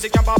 music and pop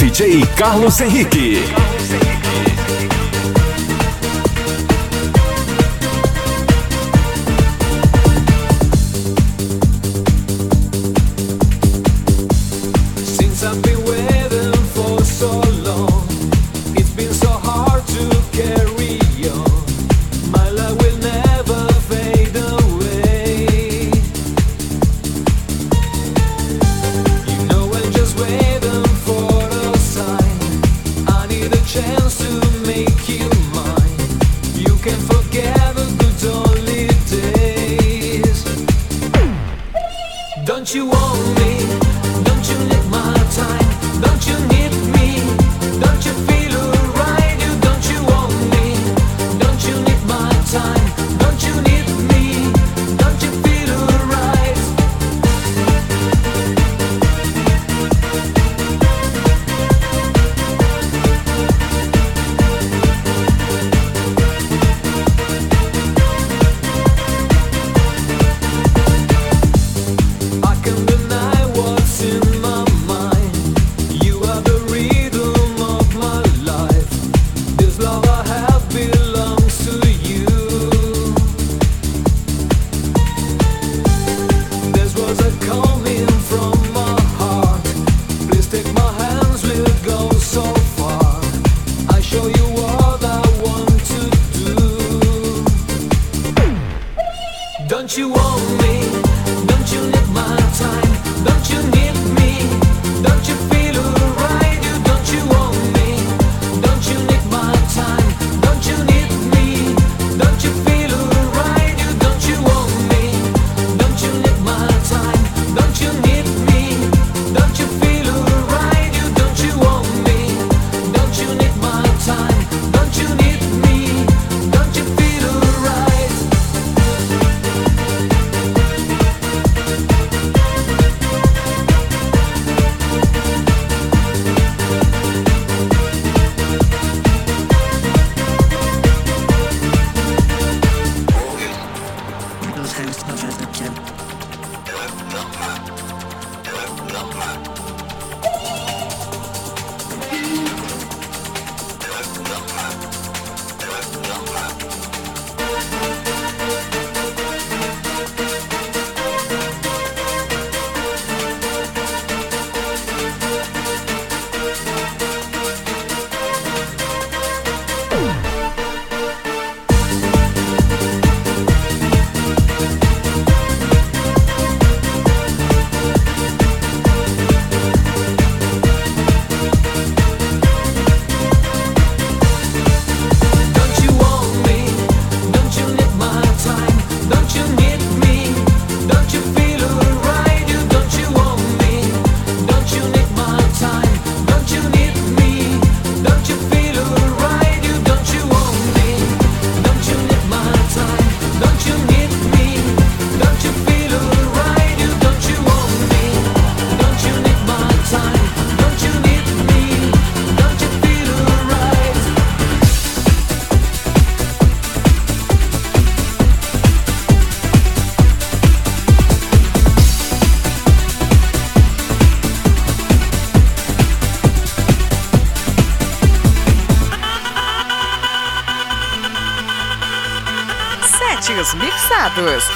DJ Carlos Henrique.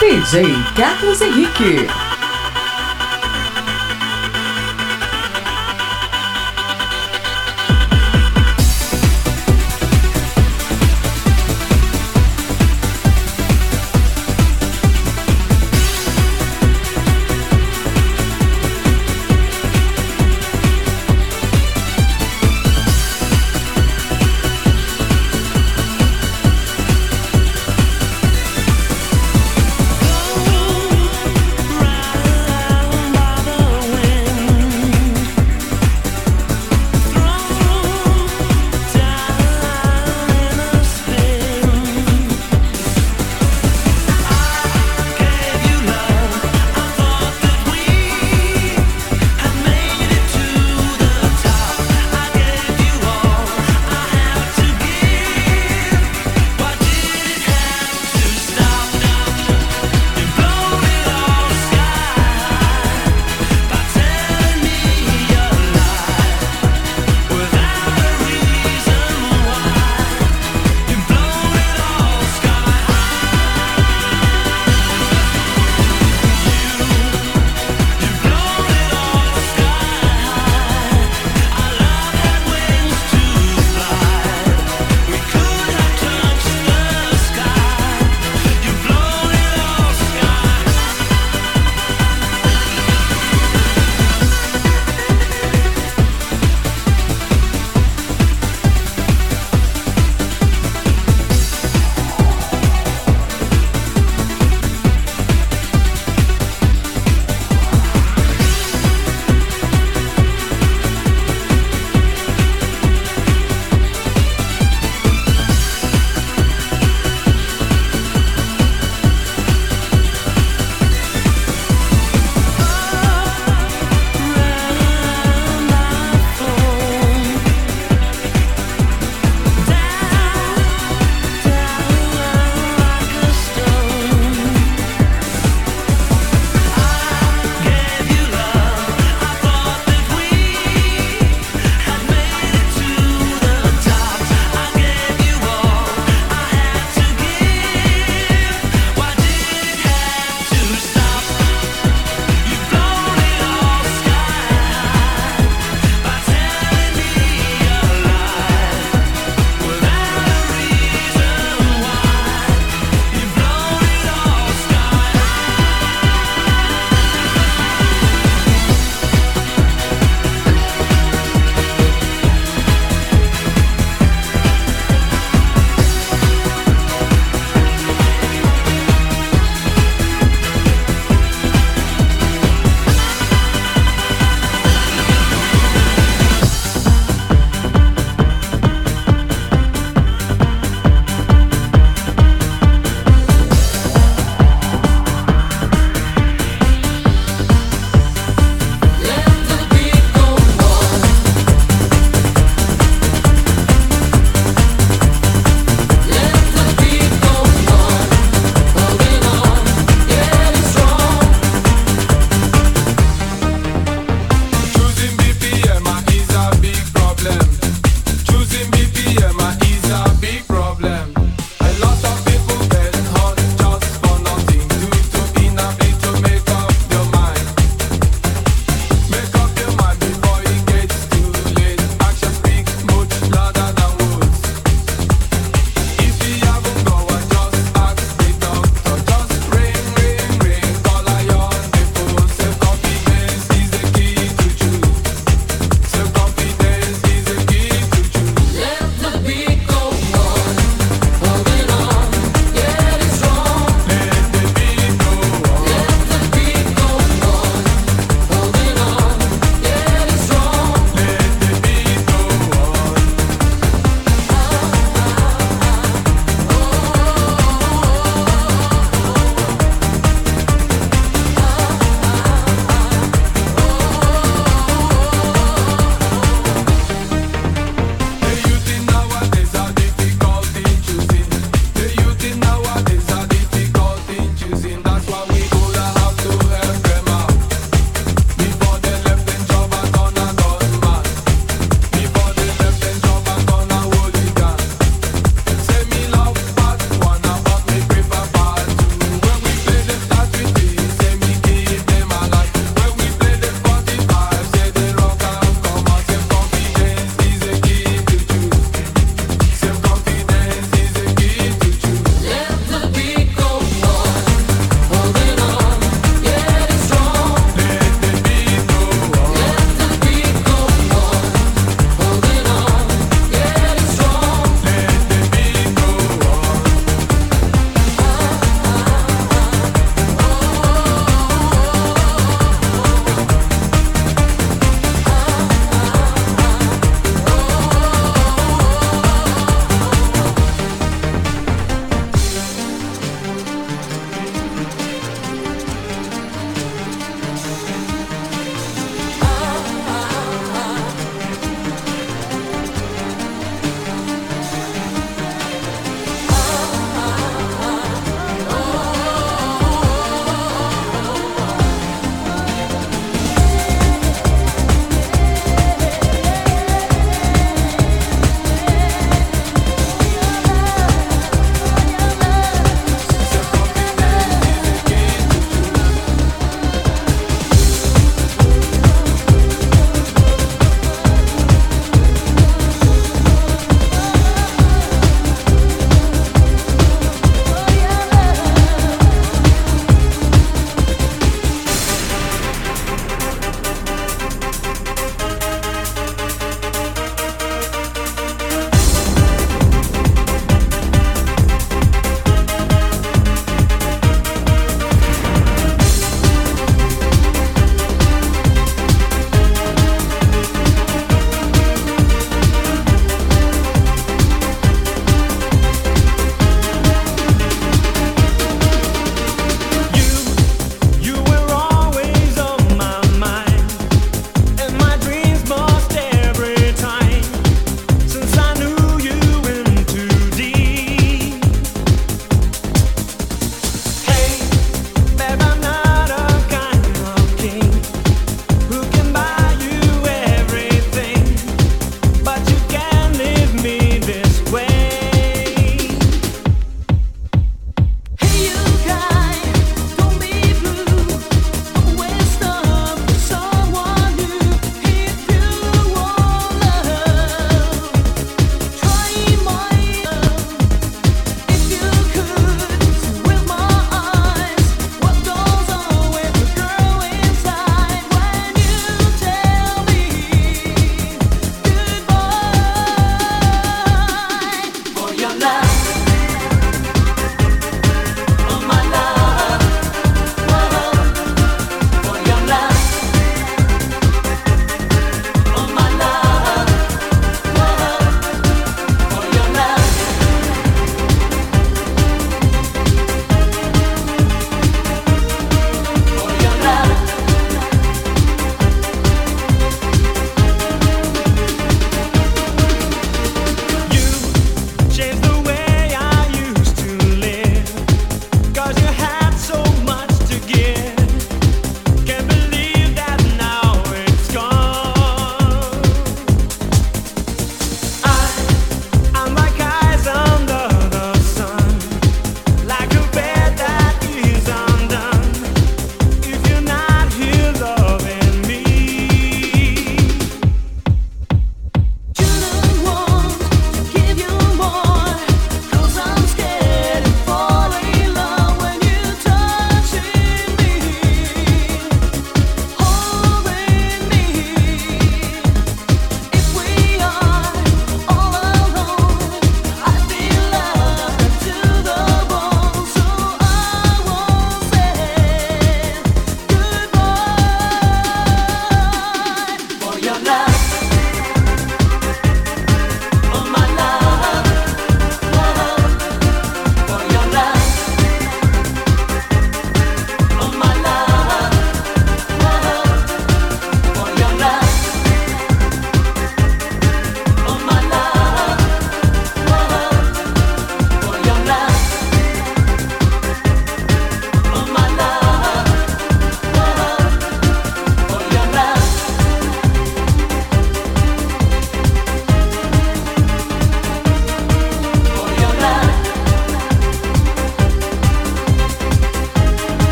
DJ Carlos Henrique.